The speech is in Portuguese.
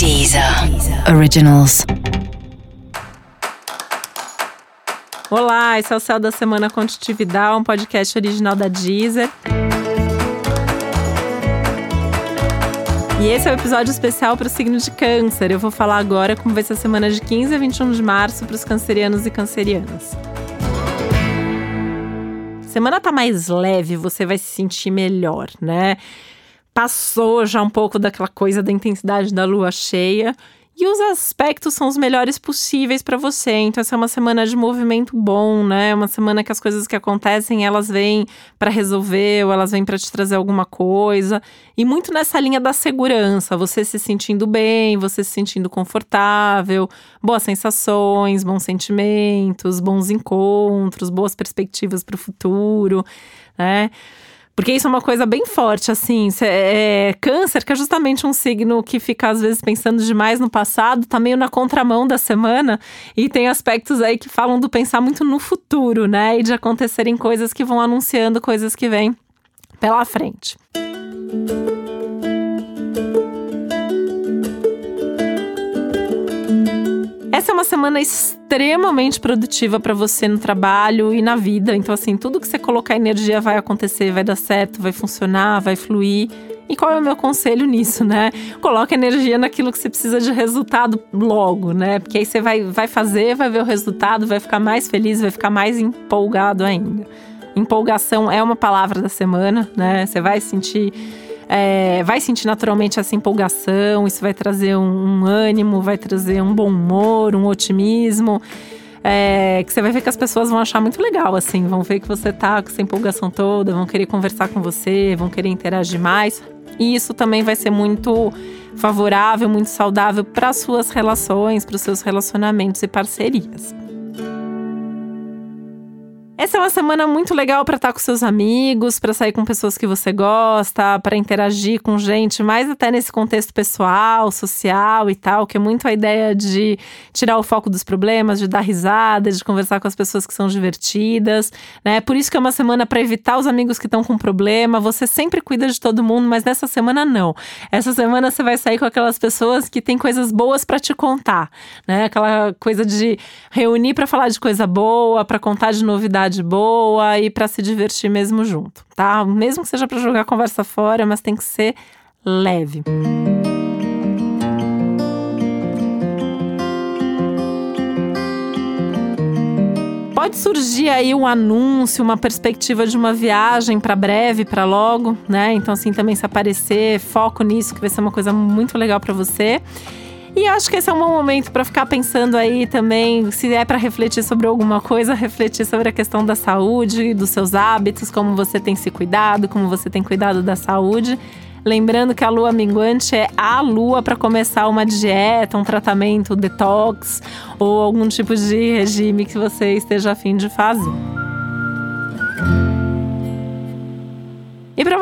Deezer Originals. Olá, esse é o Céu da Semana Contitividade, um podcast original da Deezer. E esse é o um episódio especial para o signo de Câncer. Eu vou falar agora como vai ser a semana de 15 a 21 de março para os cancerianos e cancerianas. Semana tá mais leve, você vai se sentir melhor, né? Passou já um pouco daquela coisa da intensidade da lua cheia e os aspectos são os melhores possíveis para você. Então, essa é uma semana de movimento bom, né? Uma semana que as coisas que acontecem, elas vêm para resolver ou elas vêm para te trazer alguma coisa. E muito nessa linha da segurança, você se sentindo bem, você se sentindo confortável, boas sensações, bons sentimentos, bons encontros, boas perspectivas para o futuro, né? Porque isso é uma coisa bem forte, assim. É, câncer, que é justamente um signo que fica, às vezes, pensando demais no passado, tá meio na contramão da semana. E tem aspectos aí que falam do pensar muito no futuro, né? E de acontecerem coisas que vão anunciando coisas que vêm pela frente. Essa uma semana extremamente produtiva para você no trabalho e na vida. Então, assim, tudo que você colocar energia vai acontecer, vai dar certo, vai funcionar, vai fluir. E qual é o meu conselho nisso, né? Coloca energia naquilo que você precisa de resultado logo, né? Porque aí você vai, vai fazer, vai ver o resultado, vai ficar mais feliz, vai ficar mais empolgado ainda. Empolgação é uma palavra da semana, né? Você vai sentir é, vai sentir naturalmente essa empolgação, isso vai trazer um, um ânimo, vai trazer um bom humor, um otimismo. É, que você vai ver que as pessoas vão achar muito legal, assim, vão ver que você tá com essa empolgação toda, vão querer conversar com você, vão querer interagir mais. E isso também vai ser muito favorável, muito saudável para as suas relações, para os seus relacionamentos e parcerias. Essa é uma semana muito legal para estar com seus amigos, para sair com pessoas que você gosta, para interagir com gente, mais até nesse contexto pessoal, social e tal, que é muito a ideia de tirar o foco dos problemas, de dar risada, de conversar com as pessoas que são divertidas, né? Por isso que é uma semana para evitar os amigos que estão com problema. Você sempre cuida de todo mundo, mas nessa semana não. Essa semana você vai sair com aquelas pessoas que têm coisas boas para te contar, né? Aquela coisa de reunir para falar de coisa boa, para contar de novidades de boa e para se divertir mesmo junto, tá? Mesmo que seja para jogar conversa fora, mas tem que ser leve. Pode surgir aí um anúncio, uma perspectiva de uma viagem para breve, para logo, né? Então assim também se aparecer, foco nisso que vai ser uma coisa muito legal para você. E acho que esse é um bom momento para ficar pensando aí também, se é para refletir sobre alguma coisa, refletir sobre a questão da saúde, dos seus hábitos, como você tem se cuidado, como você tem cuidado da saúde. Lembrando que a lua minguante é a lua para começar uma dieta, um tratamento detox ou algum tipo de regime que você esteja afim de fazer.